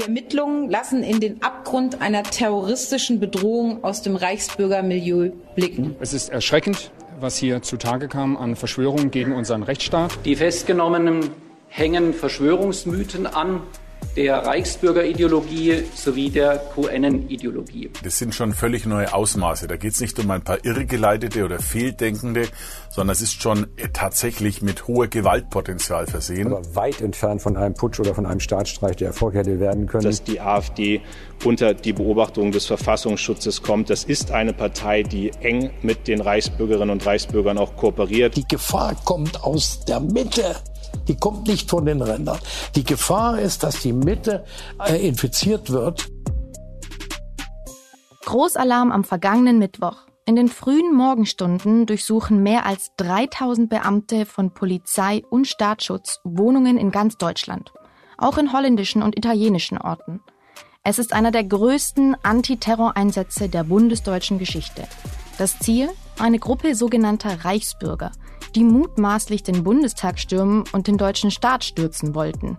Die Ermittlungen lassen in den Abgrund einer terroristischen Bedrohung aus dem Reichsbürgermilieu blicken. Es ist erschreckend, was hier zutage kam an Verschwörungen gegen unseren Rechtsstaat. Die Festgenommenen hängen Verschwörungsmythen an, der Reichsbürgerideologie sowie der QN-Ideologie. Das sind schon völlig neue Ausmaße. Da geht es nicht um ein paar Irrgeleitete oder Fehldenkende, sondern es ist schon tatsächlich mit hohem Gewaltpotenzial versehen. Aber weit entfernt von einem Putsch oder von einem Staatsstreich, der Erfolg hätte werden können. Dass die AfD unter die Beobachtung des Verfassungsschutzes kommt. Das ist eine Partei, die eng mit den Reichsbürgerinnen und Reichsbürgern auch kooperiert. Die Gefahr kommt aus der Mitte die kommt nicht von den Rändern. Die Gefahr ist, dass die Mitte äh, infiziert wird. Großalarm am vergangenen Mittwoch. In den frühen Morgenstunden durchsuchen mehr als 3000 Beamte von Polizei und Staatsschutz Wohnungen in ganz Deutschland, auch in holländischen und italienischen Orten. Es ist einer der größten Antiterroreinsätze der bundesdeutschen Geschichte. Das Ziel? Eine Gruppe sogenannter Reichsbürger, die mutmaßlich den Bundestag stürmen und den deutschen Staat stürzen wollten.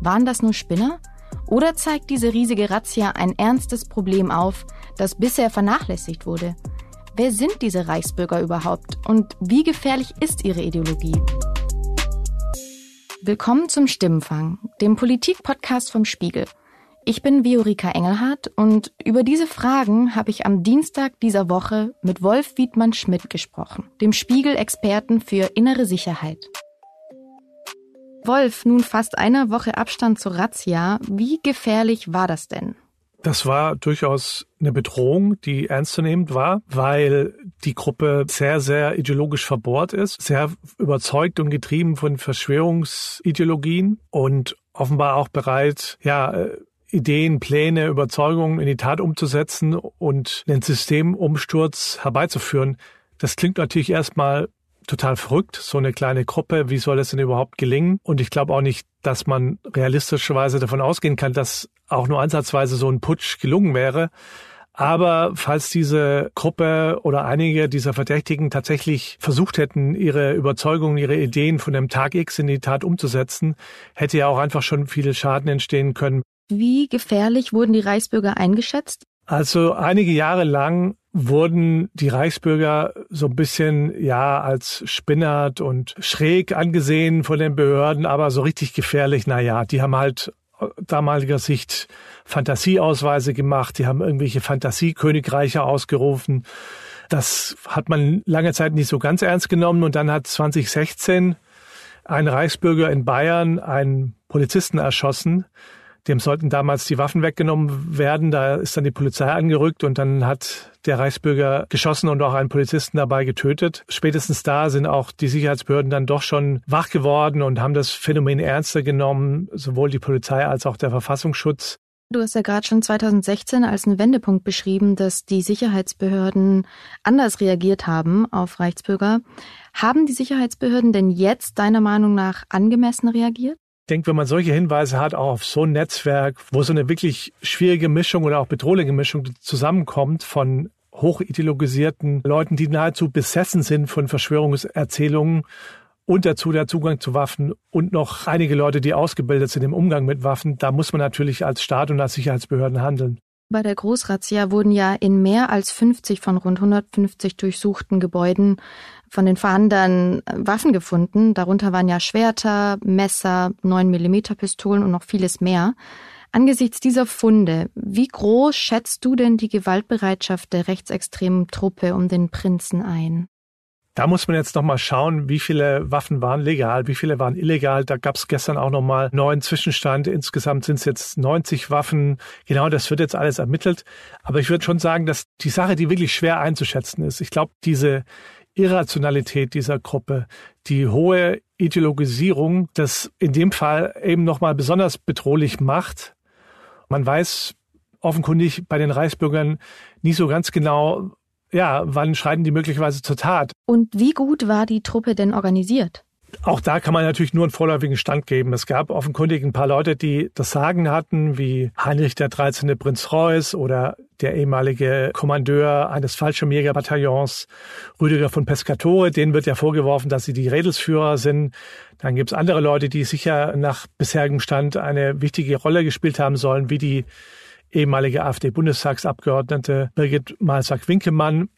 Waren das nur Spinner? Oder zeigt diese riesige Razzia ein ernstes Problem auf, das bisher vernachlässigt wurde? Wer sind diese Reichsbürger überhaupt und wie gefährlich ist ihre Ideologie? Willkommen zum Stimmenfang, dem Politik-Podcast vom Spiegel. Ich bin Viorika Engelhardt und über diese Fragen habe ich am Dienstag dieser Woche mit Wolf Wiedmann-Schmidt gesprochen, dem Spiegel-Experten für innere Sicherheit. Wolf, nun fast einer Woche Abstand zur Razzia. Wie gefährlich war das denn? Das war durchaus eine Bedrohung, die ernstzunehmend war, weil die Gruppe sehr, sehr ideologisch verbohrt ist, sehr überzeugt und getrieben von Verschwörungsideologien und offenbar auch bereit, ja, äh, Ideen, Pläne, Überzeugungen in die Tat umzusetzen und einen Systemumsturz herbeizuführen. Das klingt natürlich erstmal total verrückt, so eine kleine Gruppe, wie soll das denn überhaupt gelingen? Und ich glaube auch nicht, dass man realistischerweise davon ausgehen kann, dass auch nur ansatzweise so ein Putsch gelungen wäre. Aber falls diese Gruppe oder einige dieser Verdächtigen tatsächlich versucht hätten, ihre Überzeugungen, ihre Ideen von dem Tag X in die Tat umzusetzen, hätte ja auch einfach schon viel Schaden entstehen können. Wie gefährlich wurden die Reichsbürger eingeschätzt? Also einige Jahre lang wurden die Reichsbürger so ein bisschen ja als spinnert und schräg angesehen von den Behörden, aber so richtig gefährlich, na ja, die haben halt damaliger Sicht Fantasieausweise gemacht, die haben irgendwelche Fantasiekönigreiche ausgerufen. Das hat man lange Zeit nicht so ganz ernst genommen und dann hat 2016 ein Reichsbürger in Bayern einen Polizisten erschossen, dem sollten damals die Waffen weggenommen werden. Da ist dann die Polizei angerückt und dann hat der Reichsbürger geschossen und auch einen Polizisten dabei getötet. Spätestens da sind auch die Sicherheitsbehörden dann doch schon wach geworden und haben das Phänomen ernster genommen, sowohl die Polizei als auch der Verfassungsschutz. Du hast ja gerade schon 2016 als einen Wendepunkt beschrieben, dass die Sicherheitsbehörden anders reagiert haben auf Reichsbürger. Haben die Sicherheitsbehörden denn jetzt deiner Meinung nach angemessen reagiert? Denke, wenn man solche Hinweise hat, auch auf so ein Netzwerk, wo so eine wirklich schwierige Mischung oder auch bedrohliche Mischung zusammenkommt von hochideologisierten Leuten, die nahezu besessen sind von Verschwörungserzählungen und dazu der Zugang zu Waffen und noch einige Leute, die ausgebildet sind im Umgang mit Waffen, da muss man natürlich als Staat und als Sicherheitsbehörden handeln. Bei der Großrazzia wurden ja in mehr als 50 von rund 150 durchsuchten Gebäuden von den Fahndern äh, Waffen gefunden. Darunter waren ja Schwerter, Messer, 9 mm Pistolen und noch vieles mehr. Angesichts dieser Funde, wie groß schätzt du denn die Gewaltbereitschaft der rechtsextremen Truppe um den Prinzen ein? Da muss man jetzt nochmal schauen, wie viele Waffen waren legal, wie viele waren illegal. Da gab es gestern auch nochmal neuen Zwischenstand. Insgesamt sind es jetzt 90 Waffen. Genau, das wird jetzt alles ermittelt. Aber ich würde schon sagen, dass die Sache, die wirklich schwer einzuschätzen ist. Ich glaube, diese Irrationalität dieser Gruppe, die hohe Ideologisierung, das in dem Fall eben nochmal besonders bedrohlich macht. Man weiß offenkundig bei den Reichsbürgern nicht so ganz genau, ja, wann schreiten die möglicherweise zur Tat? Und wie gut war die Truppe denn organisiert? Auch da kann man natürlich nur einen vorläufigen Stand geben. Es gab offenkundig ein paar Leute, die das Sagen hatten, wie Heinrich der 13. Prinz Reuß oder der ehemalige Kommandeur eines Fallschirmjägerbataillons, Rüdiger von Pescatore. Denen wird ja vorgeworfen, dass sie die Redelsführer sind. Dann gibt es andere Leute, die sicher nach bisherigem Stand eine wichtige Rolle gespielt haben sollen, wie die ehemalige AfD-Bundestagsabgeordnete Birgit Malsack-Winkemann.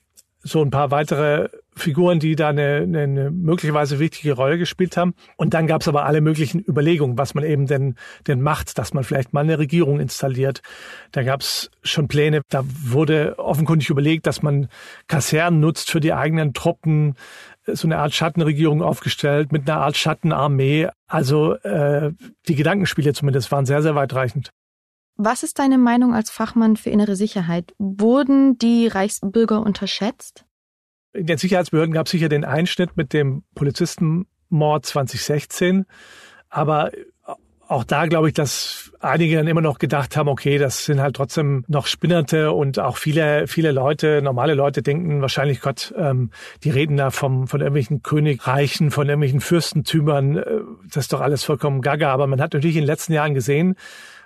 So ein paar weitere Figuren, die da eine, eine, eine möglicherweise wichtige Rolle gespielt haben. Und dann gab es aber alle möglichen Überlegungen, was man eben denn, denn macht, dass man vielleicht mal eine Regierung installiert. Da gab es schon Pläne, da wurde offenkundig überlegt, dass man Kasernen nutzt für die eigenen Truppen, so eine Art Schattenregierung aufgestellt mit einer Art Schattenarmee. Also äh, die Gedankenspiele zumindest waren sehr, sehr weitreichend. Was ist deine Meinung als Fachmann für innere Sicherheit? Wurden die Reichsbürger unterschätzt? In den Sicherheitsbehörden gab es sicher den Einschnitt mit dem Polizistenmord 2016. Aber auch da glaube ich, dass einige dann immer noch gedacht haben, okay, das sind halt trotzdem noch Spinnerte und auch viele, viele Leute, normale Leute denken wahrscheinlich, Gott, ähm, die reden da vom, von irgendwelchen Königreichen, von irgendwelchen Fürstentümern, äh, das ist doch alles vollkommen gaga. Aber man hat natürlich in den letzten Jahren gesehen,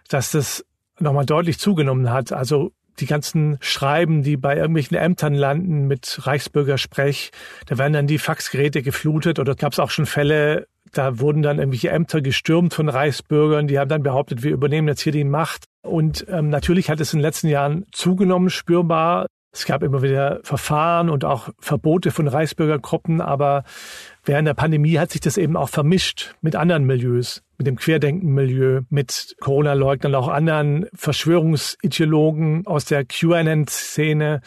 dass das nochmal deutlich zugenommen hat. Also die ganzen Schreiben, die bei irgendwelchen Ämtern landen mit Reichsbürgersprech, da werden dann die Faxgeräte geflutet oder gab es auch schon Fälle, da wurden dann irgendwelche Ämter gestürmt von Reichsbürgern, die haben dann behauptet, wir übernehmen jetzt hier die Macht. Und ähm, natürlich hat es in den letzten Jahren zugenommen, spürbar. Es gab immer wieder Verfahren und auch Verbote von Reichsbürgergruppen, aber während der Pandemie hat sich das eben auch vermischt mit anderen Milieus, mit dem Querdenken-Milieu, mit Corona-Leugnern, auch anderen Verschwörungsideologen aus der QAnon-Szene.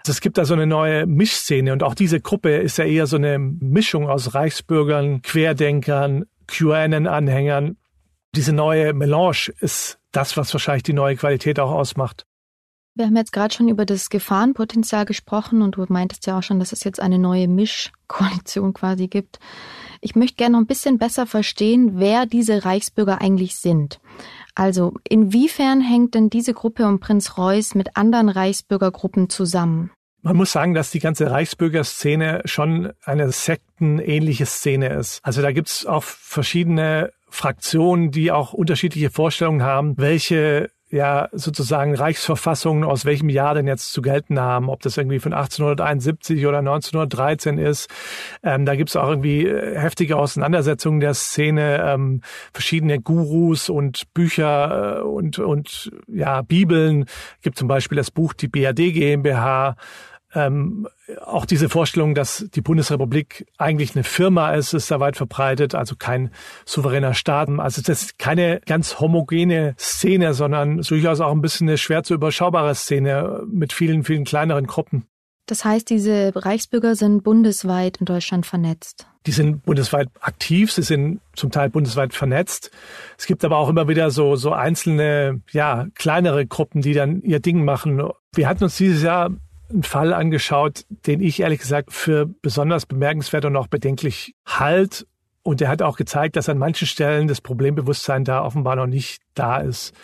Also es gibt da so eine neue Mischszene und auch diese Gruppe ist ja eher so eine Mischung aus Reichsbürgern, Querdenkern, QAnon-Anhängern. Diese neue Melange ist das, was wahrscheinlich die neue Qualität auch ausmacht. Wir haben jetzt gerade schon über das Gefahrenpotenzial gesprochen und du meintest ja auch schon, dass es jetzt eine neue Mischkoalition quasi gibt. Ich möchte gerne noch ein bisschen besser verstehen, wer diese Reichsbürger eigentlich sind. Also, inwiefern hängt denn diese Gruppe um Prinz Reuß mit anderen Reichsbürgergruppen zusammen? Man muss sagen, dass die ganze Reichsbürgerszene schon eine sektenähnliche Szene ist. Also da gibt's auch verschiedene Fraktionen, die auch unterschiedliche Vorstellungen haben, welche ja sozusagen Reichsverfassungen aus welchem Jahr denn jetzt zu gelten haben, ob das irgendwie von 1871 oder 1913 ist. Ähm, da gibt es auch irgendwie äh, heftige Auseinandersetzungen der Szene, ähm, verschiedene Gurus und Bücher äh, und, und ja, Bibeln. Gibt zum Beispiel das Buch Die BRD GmbH, ähm, auch diese Vorstellung, dass die Bundesrepublik eigentlich eine Firma ist, ist da weit verbreitet, also kein souveräner Staat. Also das ist keine ganz homogene Szene, sondern durchaus auch ein bisschen eine schwer zu überschaubare Szene mit vielen, vielen kleineren Gruppen. Das heißt, diese Reichsbürger sind bundesweit in Deutschland vernetzt. Die sind bundesweit aktiv, sie sind zum Teil bundesweit vernetzt. Es gibt aber auch immer wieder so, so einzelne, ja, kleinere Gruppen, die dann ihr Ding machen. Wir hatten uns dieses Jahr einen Fall angeschaut, den ich ehrlich gesagt für besonders bemerkenswert und auch bedenklich halt. Und er hat auch gezeigt, dass an manchen Stellen das Problembewusstsein da offenbar noch nicht da ist.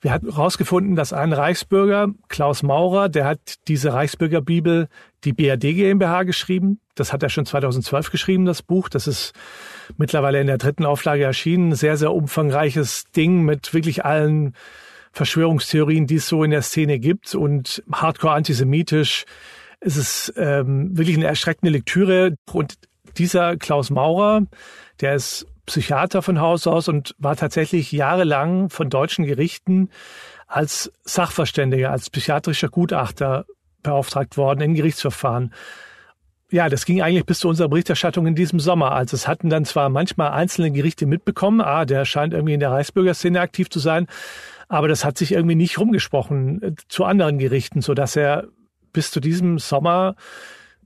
Wir hatten herausgefunden, dass ein Reichsbürger, Klaus Maurer, der hat diese Reichsbürgerbibel, die BRD GmbH geschrieben. Das hat er schon 2012 geschrieben, das Buch. Das ist mittlerweile in der dritten Auflage erschienen. Sehr, sehr umfangreiches Ding mit wirklich allen Verschwörungstheorien, die es so in der Szene gibt und hardcore antisemitisch. Es ist ähm, wirklich eine erschreckende Lektüre. Und dieser Klaus Maurer, der ist Psychiater von Haus aus und war tatsächlich jahrelang von deutschen Gerichten als Sachverständiger, als psychiatrischer Gutachter beauftragt worden in Gerichtsverfahren. Ja, das ging eigentlich bis zu unserer Berichterstattung in diesem Sommer. Also es hatten dann zwar manchmal einzelne Gerichte mitbekommen, ah, der scheint irgendwie in der Reichsbürgerszene aktiv zu sein, aber das hat sich irgendwie nicht rumgesprochen äh, zu anderen Gerichten, so dass er bis zu diesem Sommer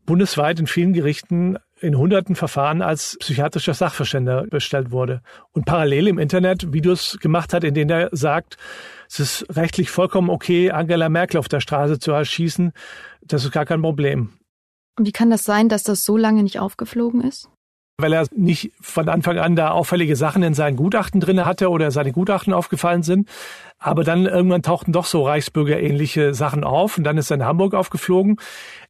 bundesweit in vielen Gerichten in hunderten Verfahren als psychiatrischer Sachverständiger bestellt wurde und parallel im Internet Videos gemacht hat, in denen er sagt, es ist rechtlich vollkommen okay, Angela Merkel auf der Straße zu erschießen. Das ist gar kein Problem. Und wie kann das sein, dass das so lange nicht aufgeflogen ist? weil er nicht von Anfang an da auffällige Sachen in seinen Gutachten drin hatte oder seine Gutachten aufgefallen sind. Aber dann irgendwann tauchten doch so Reichsbürgerähnliche Sachen auf und dann ist er in Hamburg aufgeflogen.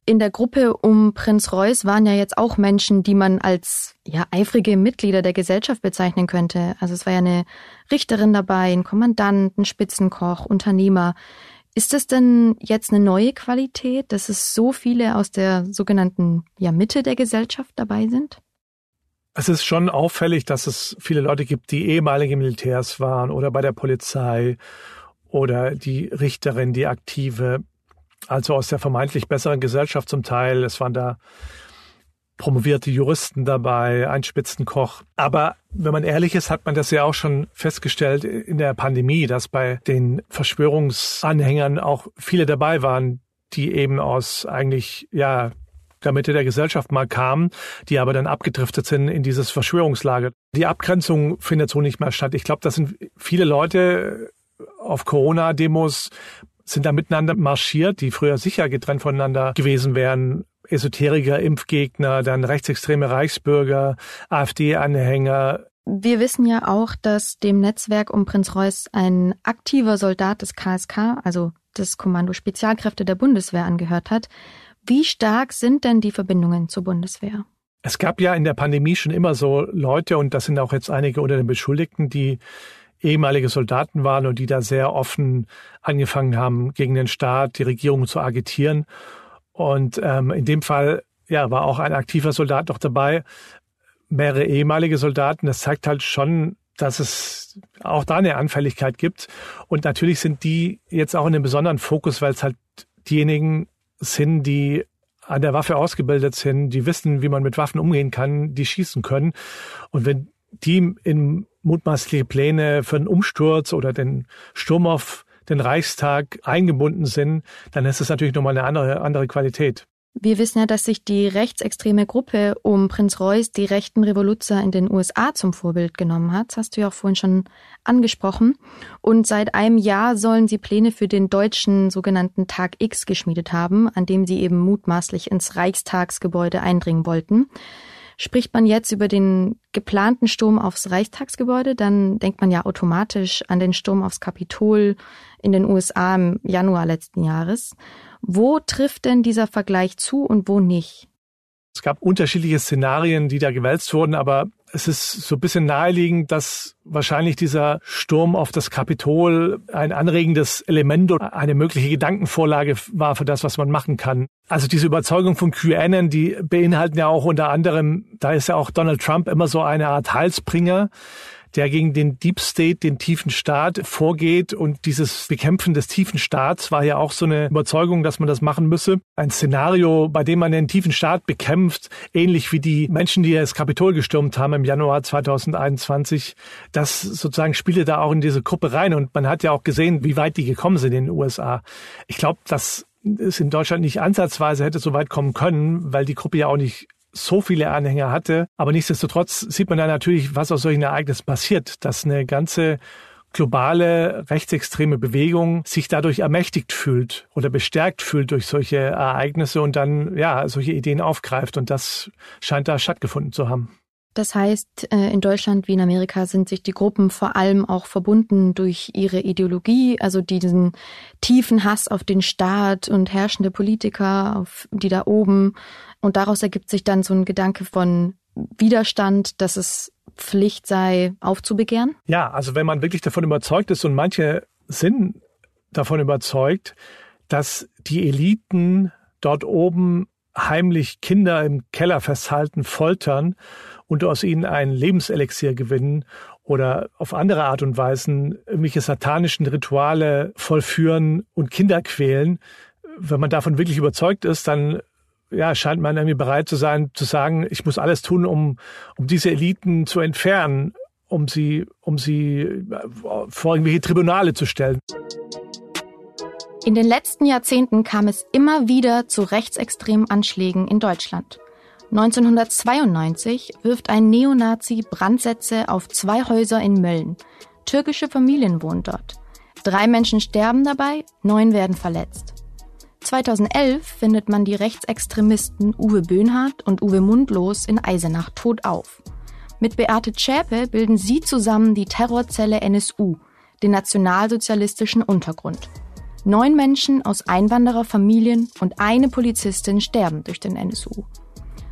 In der Gruppe um Prinz Reuß waren ja jetzt auch Menschen, die man als ja eifrige Mitglieder der Gesellschaft bezeichnen könnte. Also es war ja eine Richterin dabei, ein Kommandant, ein Spitzenkoch, Unternehmer. Ist das denn jetzt eine neue Qualität, dass es so viele aus der sogenannten ja, Mitte der Gesellschaft dabei sind? Es ist schon auffällig, dass es viele Leute gibt, die ehemalige Militärs waren oder bei der Polizei oder die Richterin, die aktive, also aus der vermeintlich besseren Gesellschaft zum Teil. Es waren da promovierte Juristen dabei, ein Spitzenkoch. Aber wenn man ehrlich ist, hat man das ja auch schon festgestellt in der Pandemie, dass bei den Verschwörungsanhängern auch viele dabei waren, die eben aus eigentlich, ja, der Mitte der Gesellschaft mal kamen, die aber dann abgedriftet sind in dieses Verschwörungslager. Die Abgrenzung findet so nicht mehr statt. Ich glaube, das sind viele Leute auf Corona-Demos sind da miteinander marschiert, die früher sicher getrennt voneinander gewesen wären. Esoteriker, Impfgegner, dann rechtsextreme Reichsbürger, AfD-Anhänger. Wir wissen ja auch, dass dem Netzwerk um Prinz Reuß ein aktiver Soldat des KSK, also des Kommando Spezialkräfte der Bundeswehr, angehört hat. Wie stark sind denn die Verbindungen zur Bundeswehr? Es gab ja in der Pandemie schon immer so Leute, und das sind auch jetzt einige unter den Beschuldigten, die ehemalige Soldaten waren und die da sehr offen angefangen haben, gegen den Staat, die Regierung zu agitieren. Und ähm, in dem Fall ja, war auch ein aktiver Soldat noch dabei, mehrere ehemalige Soldaten. Das zeigt halt schon, dass es auch da eine Anfälligkeit gibt. Und natürlich sind die jetzt auch in einem besonderen Fokus, weil es halt diejenigen sind, die an der Waffe ausgebildet sind, die wissen, wie man mit Waffen umgehen kann, die schießen können. Und wenn die in mutmaßliche Pläne für einen Umsturz oder den Sturm auf den Reichstag eingebunden sind, dann ist es natürlich nochmal eine andere, andere Qualität. Wir wissen ja, dass sich die rechtsextreme Gruppe um Prinz Reuß die rechten Revoluzer in den USA zum Vorbild genommen hat. Das hast du ja auch vorhin schon angesprochen. Und seit einem Jahr sollen sie Pläne für den deutschen sogenannten Tag X geschmiedet haben, an dem sie eben mutmaßlich ins Reichstagsgebäude eindringen wollten. Spricht man jetzt über den geplanten Sturm aufs Reichstagsgebäude, dann denkt man ja automatisch an den Sturm aufs Kapitol in den USA im Januar letzten Jahres. Wo trifft denn dieser Vergleich zu und wo nicht? Es gab unterschiedliche Szenarien, die da gewälzt wurden, aber es ist so ein bisschen naheliegend, dass wahrscheinlich dieser Sturm auf das Kapitol ein anregendes Element oder eine mögliche Gedankenvorlage war für das, was man machen kann. Also diese Überzeugung von QAnon, die beinhalten ja auch unter anderem, da ist ja auch Donald Trump immer so eine Art Halsbringer der gegen den Deep State, den tiefen Staat vorgeht. Und dieses Bekämpfen des tiefen Staats war ja auch so eine Überzeugung, dass man das machen müsse. Ein Szenario, bei dem man den tiefen Staat bekämpft, ähnlich wie die Menschen, die das Kapitol gestürmt haben im Januar 2021. Das sozusagen spielte da auch in diese Gruppe rein. Und man hat ja auch gesehen, wie weit die gekommen sind in den USA. Ich glaube, dass es in Deutschland nicht ansatzweise hätte so weit kommen können, weil die Gruppe ja auch nicht so viele Anhänger hatte. Aber nichtsdestotrotz sieht man da natürlich, was aus solchen Ereignissen passiert, dass eine ganze globale rechtsextreme Bewegung sich dadurch ermächtigt fühlt oder bestärkt fühlt durch solche Ereignisse und dann ja solche Ideen aufgreift und das scheint da stattgefunden zu haben. Das heißt, äh, in Deutschland wie in Amerika sind sich die Gruppen vor allem auch verbunden durch ihre Ideologie, also diesen tiefen Hass auf den Staat und herrschende Politiker, auf die da oben. Und daraus ergibt sich dann so ein Gedanke von Widerstand, dass es Pflicht sei, aufzubegehren? Ja, also wenn man wirklich davon überzeugt ist und manche sind davon überzeugt, dass die Eliten dort oben heimlich Kinder im Keller festhalten, foltern und aus ihnen ein Lebenselixier gewinnen oder auf andere Art und Weisen irgendwelche satanischen Rituale vollführen und Kinder quälen. Wenn man davon wirklich überzeugt ist, dann ja, scheint man irgendwie bereit zu sein, zu sagen, ich muss alles tun, um, um diese Eliten zu entfernen, um sie, um sie äh, vor irgendwelche Tribunale zu stellen. In den letzten Jahrzehnten kam es immer wieder zu rechtsextremen Anschlägen in Deutschland. 1992 wirft ein Neonazi Brandsätze auf zwei Häuser in Mölln. Türkische Familien wohnen dort. Drei Menschen sterben dabei, neun werden verletzt. 2011 findet man die Rechtsextremisten Uwe Böhnhardt und Uwe Mundlos in Eisenach tot auf. Mit Beate Zschäpe bilden sie zusammen die Terrorzelle NSU, den nationalsozialistischen Untergrund. Neun Menschen aus Einwandererfamilien und eine Polizistin sterben durch den NSU.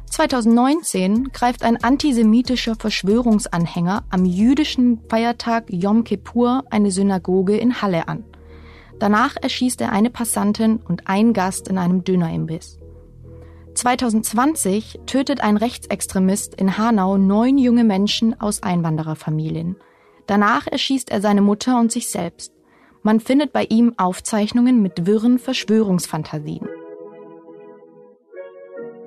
2019 greift ein antisemitischer Verschwörungsanhänger am jüdischen Feiertag Yom Kippur eine Synagoge in Halle an. Danach erschießt er eine Passantin und einen Gast in einem Dönerimbiss. 2020 tötet ein Rechtsextremist in Hanau neun junge Menschen aus Einwandererfamilien. Danach erschießt er seine Mutter und sich selbst. Man findet bei ihm Aufzeichnungen mit wirren Verschwörungsfantasien.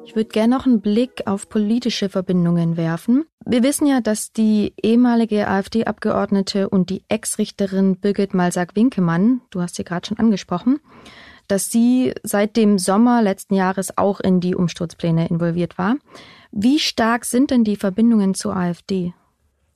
Ich würde gerne noch einen Blick auf politische Verbindungen werfen. Wir wissen ja, dass die ehemalige AfD-Abgeordnete und die Ex-Richterin Birgit Malsack-Winkemann, du hast sie gerade schon angesprochen, dass sie seit dem Sommer letzten Jahres auch in die Umsturzpläne involviert war. Wie stark sind denn die Verbindungen zur AfD?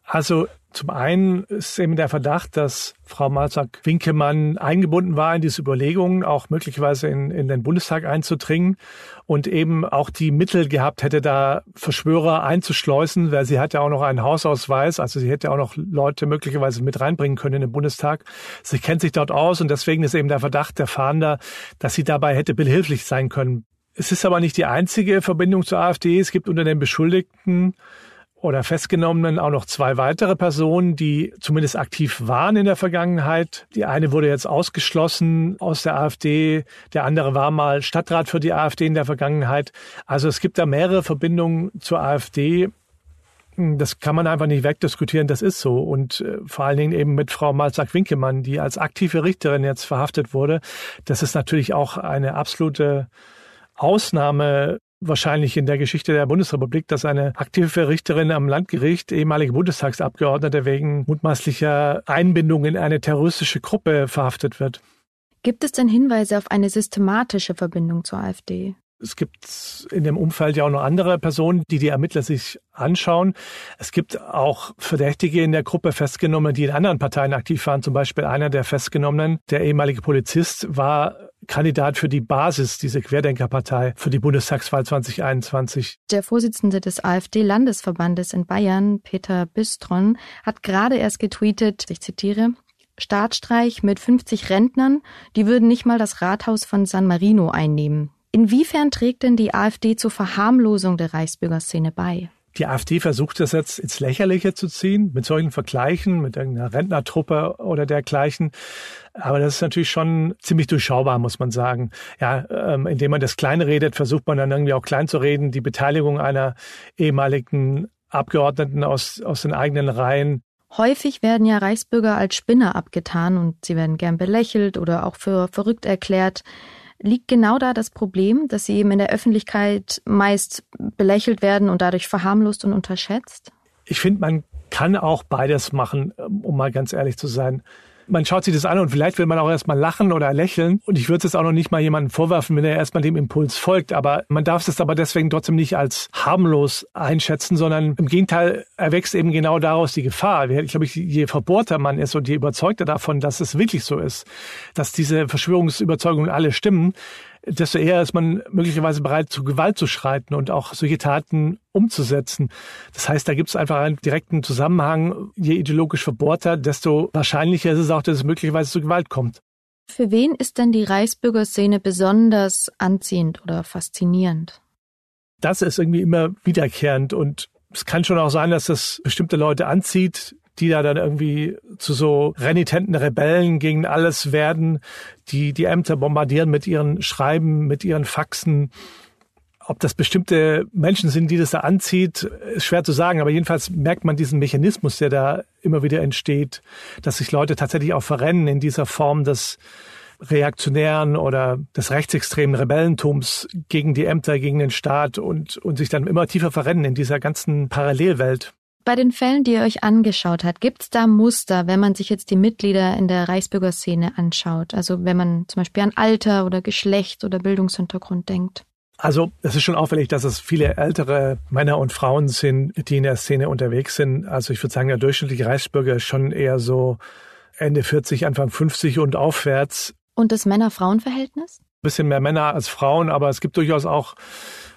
Also zum einen ist eben der Verdacht, dass Frau Malzack-Winkemann eingebunden war in diese Überlegungen, auch möglicherweise in, in den Bundestag einzudringen und eben auch die Mittel gehabt hätte, da Verschwörer einzuschleusen, weil sie hat ja auch noch einen Hausausweis, also sie hätte auch noch Leute möglicherweise mit reinbringen können in den Bundestag. Sie kennt sich dort aus und deswegen ist eben der Verdacht der Fahnder, dass sie dabei hätte behilflich sein können. Es ist aber nicht die einzige Verbindung zur AfD. Es gibt unter den Beschuldigten oder Festgenommenen auch noch zwei weitere Personen, die zumindest aktiv waren in der Vergangenheit. Die eine wurde jetzt ausgeschlossen aus der AfD, der andere war mal Stadtrat für die AfD in der Vergangenheit. Also es gibt da mehrere Verbindungen zur AfD. Das kann man einfach nicht wegdiskutieren, das ist so. Und äh, vor allen Dingen eben mit Frau Malzack-Winkemann, die als aktive Richterin jetzt verhaftet wurde. Das ist natürlich auch eine absolute Ausnahme wahrscheinlich in der Geschichte der Bundesrepublik, dass eine aktive Richterin am Landgericht, ehemalige Bundestagsabgeordnete, wegen mutmaßlicher Einbindung in eine terroristische Gruppe verhaftet wird. Gibt es denn Hinweise auf eine systematische Verbindung zur AfD? Es gibt in dem Umfeld ja auch noch andere Personen, die die Ermittler sich anschauen. Es gibt auch Verdächtige in der Gruppe festgenommen, die in anderen Parteien aktiv waren. Zum Beispiel einer der Festgenommenen, der ehemalige Polizist, war Kandidat für die Basis, diese Querdenkerpartei, für die Bundestagswahl 2021. Der Vorsitzende des AfD-Landesverbandes in Bayern, Peter Bistron, hat gerade erst getweetet, ich zitiere, Staatsstreich mit 50 Rentnern, die würden nicht mal das Rathaus von San Marino einnehmen. Inwiefern trägt denn die AfD zur Verharmlosung der Reichsbürgerszene bei? Die AfD versucht das jetzt ins Lächerliche zu ziehen, mit solchen Vergleichen, mit irgendeiner Rentnertruppe oder dergleichen. Aber das ist natürlich schon ziemlich durchschaubar, muss man sagen. Ja, ähm, indem man das klein redet, versucht man dann irgendwie auch klein zu reden. Die Beteiligung einer ehemaligen Abgeordneten aus, aus den eigenen Reihen. Häufig werden ja Reichsbürger als Spinner abgetan und sie werden gern belächelt oder auch für verrückt erklärt. Liegt genau da das Problem, dass sie eben in der Öffentlichkeit meist belächelt werden und dadurch verharmlost und unterschätzt? Ich finde, man kann auch beides machen, um mal ganz ehrlich zu sein man schaut sich das an und vielleicht will man auch erstmal lachen oder lächeln. Und ich würde es auch noch nicht mal jemandem vorwerfen, wenn er erstmal dem Impuls folgt. Aber man darf es aber deswegen trotzdem nicht als harmlos einschätzen, sondern im Gegenteil erwächst eben genau daraus die Gefahr. Ich glaube, je verbohrter man ist und je überzeugter davon, dass es wirklich so ist, dass diese Verschwörungsüberzeugungen alle stimmen, desto eher ist man möglicherweise bereit, zu Gewalt zu schreiten und auch solche Taten umzusetzen. Das heißt, da gibt es einfach einen direkten Zusammenhang. Je ideologisch verbohrter, desto wahrscheinlicher ist es auch, dass es möglicherweise zu Gewalt kommt. Für wen ist denn die Reichsbürgerszene besonders anziehend oder faszinierend? Das ist irgendwie immer wiederkehrend und es kann schon auch sein, dass das bestimmte Leute anzieht, die da dann irgendwie zu so renitenten Rebellen gegen alles werden, die die Ämter bombardieren mit ihren Schreiben, mit ihren Faxen. Ob das bestimmte Menschen sind, die das da anzieht, ist schwer zu sagen. Aber jedenfalls merkt man diesen Mechanismus, der da immer wieder entsteht, dass sich Leute tatsächlich auch verrennen in dieser Form des reaktionären oder des rechtsextremen Rebellentums gegen die Ämter, gegen den Staat und, und sich dann immer tiefer verrennen in dieser ganzen Parallelwelt. Bei den Fällen, die ihr euch angeschaut habt, gibt es da Muster, wenn man sich jetzt die Mitglieder in der Reichsbürgerszene anschaut? Also wenn man zum Beispiel an Alter oder Geschlecht oder Bildungshintergrund denkt? Also es ist schon auffällig, dass es viele ältere Männer und Frauen sind, die in der Szene unterwegs sind. Also ich würde sagen, der durchschnittliche Reichsbürger ist schon eher so Ende 40, Anfang 50 und aufwärts. Und das Männer-Frauen-Verhältnis? bisschen mehr Männer als Frauen, aber es gibt durchaus auch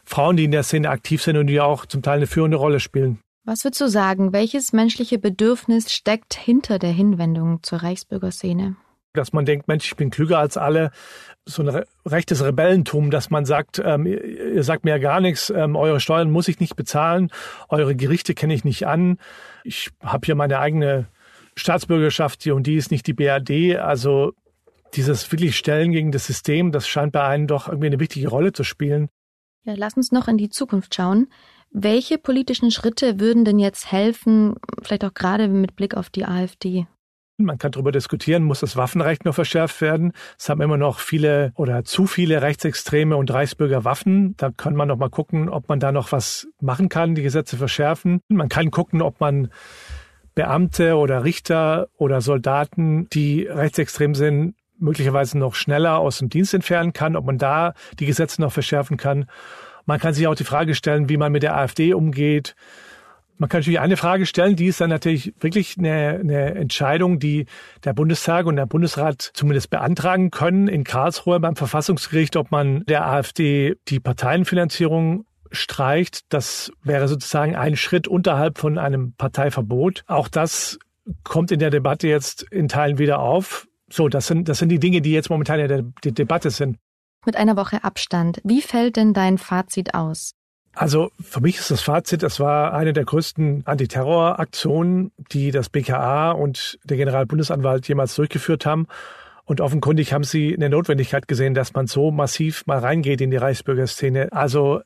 Frauen, die in der Szene aktiv sind und die auch zum Teil eine führende Rolle spielen. Was würdest du sagen, welches menschliche Bedürfnis steckt hinter der Hinwendung zur Reichsbürgerszene? Dass man denkt, Mensch, ich bin klüger als alle. So ein rechtes Rebellentum, dass man sagt, ähm, ihr sagt mir ja gar nichts, ähm, eure Steuern muss ich nicht bezahlen, eure Gerichte kenne ich nicht an. Ich habe hier meine eigene Staatsbürgerschaft hier und die ist nicht die BRD. Also dieses wirklich Stellen gegen das System, das scheint bei einem doch irgendwie eine wichtige Rolle zu spielen. Ja, lass uns noch in die Zukunft schauen. Welche politischen Schritte würden denn jetzt helfen, vielleicht auch gerade mit Blick auf die AfD? Man kann darüber diskutieren, muss das Waffenrecht noch verschärft werden. Es haben immer noch viele oder zu viele Rechtsextreme und Reichsbürger Waffen. Da kann man noch mal gucken, ob man da noch was machen kann, die Gesetze verschärfen. Man kann gucken, ob man Beamte oder Richter oder Soldaten, die rechtsextrem sind, möglicherweise noch schneller aus dem Dienst entfernen kann, ob man da die Gesetze noch verschärfen kann. Man kann sich auch die Frage stellen, wie man mit der AfD umgeht. Man kann natürlich eine Frage stellen, die ist dann natürlich wirklich eine, eine Entscheidung, die der Bundestag und der Bundesrat zumindest beantragen können in Karlsruhe beim Verfassungsgericht, ob man der AfD die Parteienfinanzierung streicht. Das wäre sozusagen ein Schritt unterhalb von einem Parteiverbot. Auch das kommt in der Debatte jetzt in Teilen wieder auf. So, das sind, das sind die Dinge, die jetzt momentan in der, der Debatte sind. Mit einer Woche Abstand, wie fällt denn dein Fazit aus? Also für mich ist das Fazit, es war eine der größten Antiterroraktionen, die das BKA und der Generalbundesanwalt jemals durchgeführt haben. Und offenkundig haben sie eine Notwendigkeit gesehen, dass man so massiv mal reingeht in die Reichsbürgerszene. Also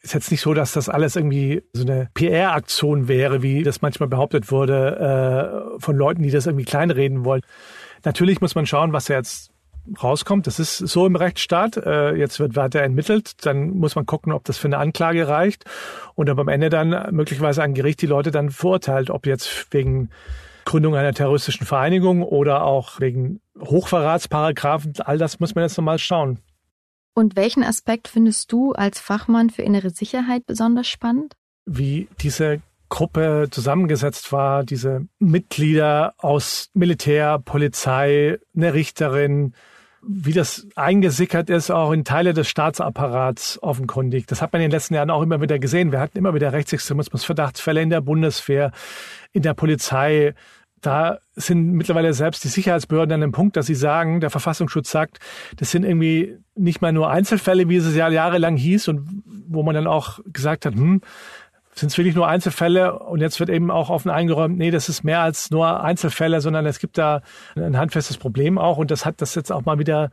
ist jetzt nicht so, dass das alles irgendwie so eine PR-Aktion wäre, wie das manchmal behauptet wurde äh, von Leuten, die das irgendwie kleinreden wollen. Natürlich muss man schauen, was jetzt rauskommt. Das ist so im Rechtsstaat. Äh, jetzt wird weiter ermittelt. Dann muss man gucken, ob das für eine Anklage reicht. Und am Ende dann möglicherweise ein Gericht die Leute dann verurteilt, ob jetzt wegen Gründung einer terroristischen Vereinigung oder auch wegen Hochverratsparagraphen. All das muss man jetzt nochmal schauen. Und welchen Aspekt findest du als Fachmann für innere Sicherheit besonders spannend? Wie diese Gruppe zusammengesetzt war, diese Mitglieder aus Militär, Polizei, eine Richterin, wie das eingesickert ist, auch in Teile des Staatsapparats offenkundig. Das hat man in den letzten Jahren auch immer wieder gesehen. Wir hatten immer wieder Rechtsextremismus-Verdachtsfälle in der Bundeswehr, in der Polizei. Da sind mittlerweile selbst die Sicherheitsbehörden an dem Punkt, dass sie sagen, der Verfassungsschutz sagt, das sind irgendwie nicht mal nur Einzelfälle, wie es ja jahrelang hieß und wo man dann auch gesagt hat, hm, sind es wirklich nur Einzelfälle und jetzt wird eben auch offen eingeräumt, nee, das ist mehr als nur Einzelfälle, sondern es gibt da ein handfestes Problem auch und das hat das jetzt auch mal wieder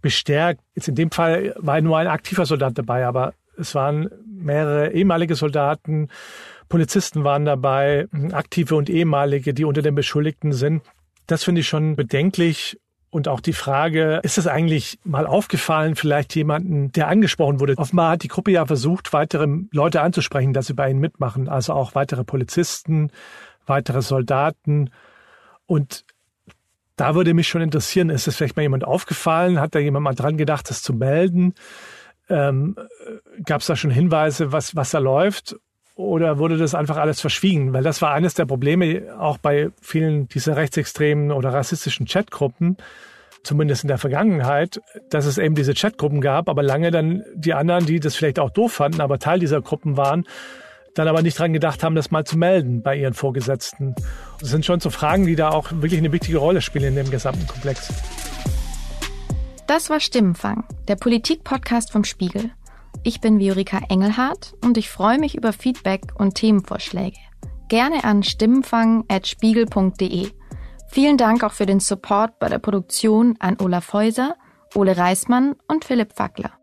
bestärkt. Jetzt in dem Fall war nur ein aktiver Soldat dabei, aber es waren mehrere ehemalige Soldaten, Polizisten waren dabei, aktive und ehemalige, die unter den Beschuldigten sind. Das finde ich schon bedenklich und auch die Frage, ist es eigentlich mal aufgefallen, vielleicht jemanden, der angesprochen wurde? Offenbar hat die Gruppe ja versucht, weitere Leute anzusprechen, dass sie bei ihnen mitmachen. Also auch weitere Polizisten, weitere Soldaten. Und da würde mich schon interessieren, ist es vielleicht mal jemand aufgefallen? Hat da jemand mal dran gedacht, das zu melden? Ähm, Gab es da schon Hinweise, was, was da läuft? Oder wurde das einfach alles verschwiegen? Weil das war eines der Probleme auch bei vielen dieser rechtsextremen oder rassistischen Chatgruppen, zumindest in der Vergangenheit, dass es eben diese Chatgruppen gab, aber lange dann die anderen, die das vielleicht auch doof fanden, aber Teil dieser Gruppen waren, dann aber nicht dran gedacht haben, das mal zu melden bei ihren Vorgesetzten. Das sind schon so Fragen, die da auch wirklich eine wichtige Rolle spielen in dem gesamten Komplex. Das war Stimmenfang, der Politik-Podcast vom Spiegel. Ich bin Viorika Engelhardt und ich freue mich über Feedback und Themenvorschläge. Gerne an stimmenfang.spiegel.de. Vielen Dank auch für den Support bei der Produktion an Olaf Häuser, Ole Reismann und Philipp Fackler.